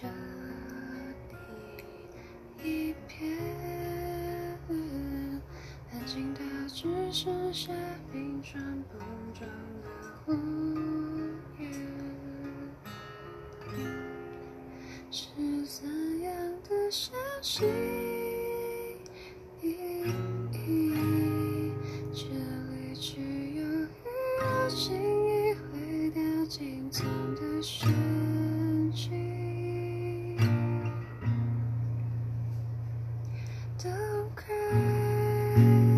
着你一片，安静到只剩下冰川碰撞的呼烟，是怎样的相信？这里只有雨，轻易会掉进藏的水。Don't cry.